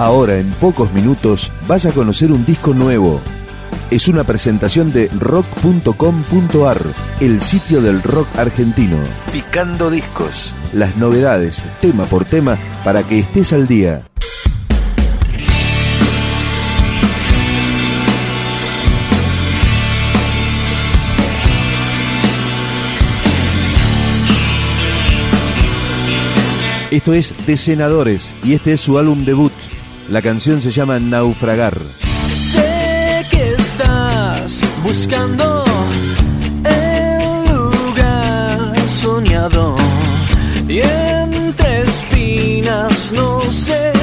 Ahora, en pocos minutos, vas a conocer un disco nuevo. Es una presentación de rock.com.ar, el sitio del rock argentino. Picando discos. Las novedades, tema por tema, para que estés al día. Esto es De Senadores y este es su álbum debut. La canción se llama Naufragar. Sé que estás buscando el lugar soñado y entre espinas no se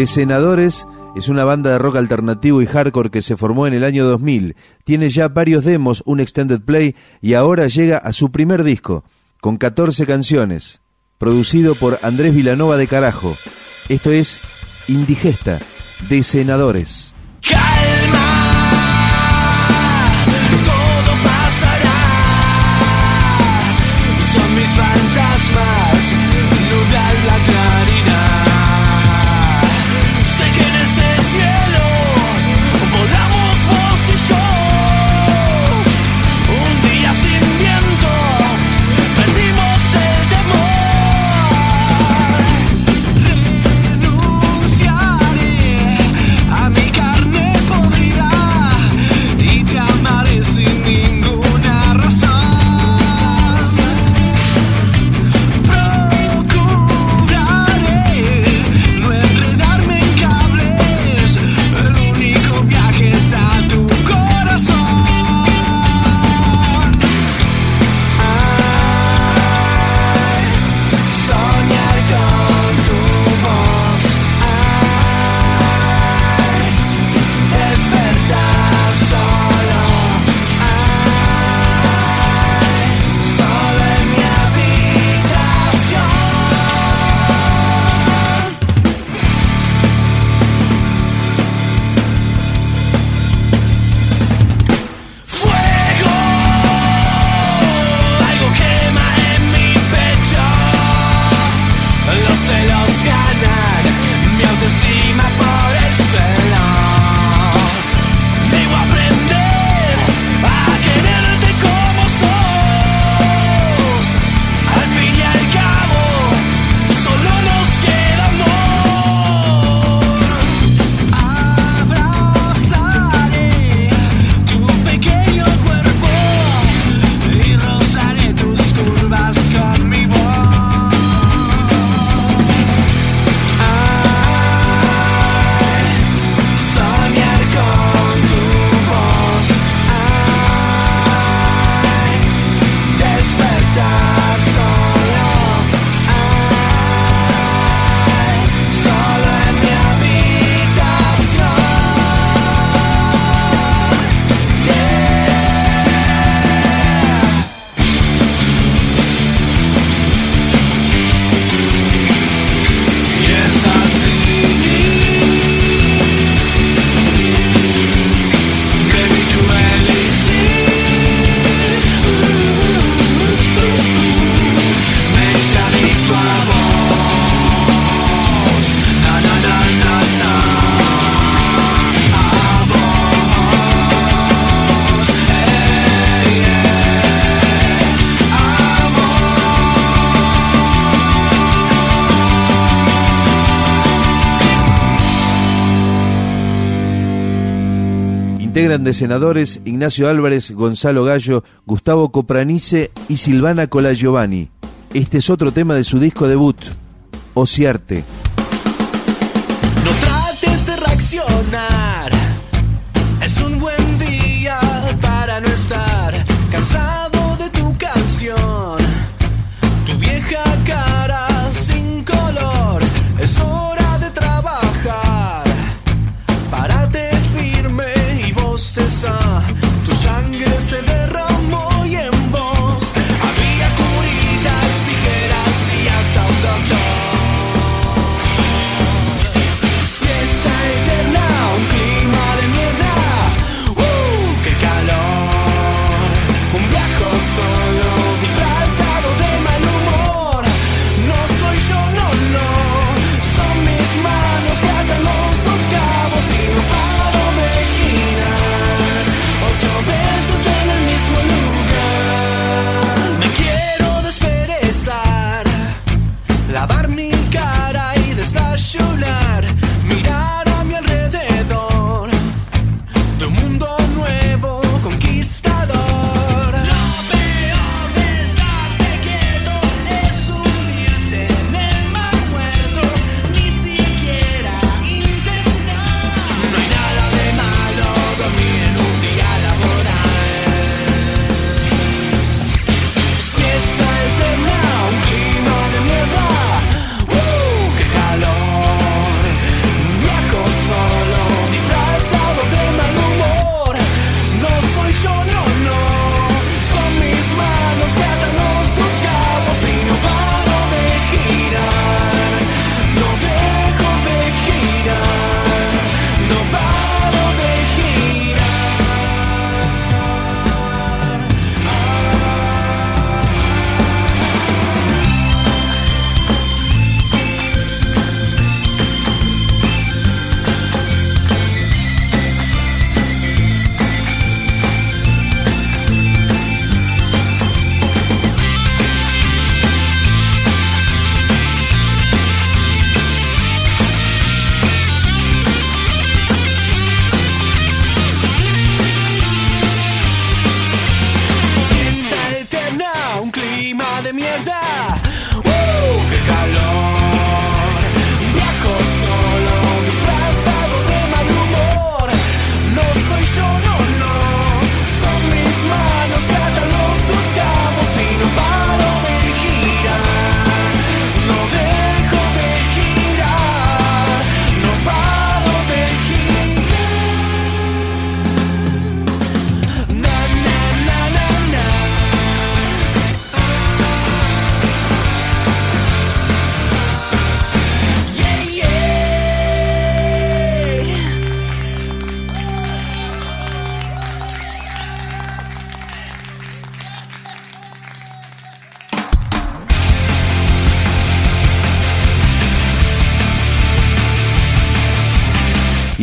De Senadores es una banda de rock alternativo y hardcore que se formó en el año 2000. Tiene ya varios demos, un extended play y ahora llega a su primer disco, con 14 canciones, producido por Andrés Vilanova de Carajo. Esto es Indigesta, de Senadores. sky integran de senadores Ignacio Álvarez, Gonzalo Gallo, Gustavo Copranice y Silvana Colagiovanni. Este es otro tema de su disco debut, Ociarte. No trates de reaccionar, es un buen día para no estar cansado.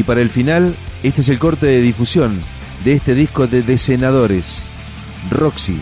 para el final, este es el corte de difusión de este disco de, de Senadores, Roxy.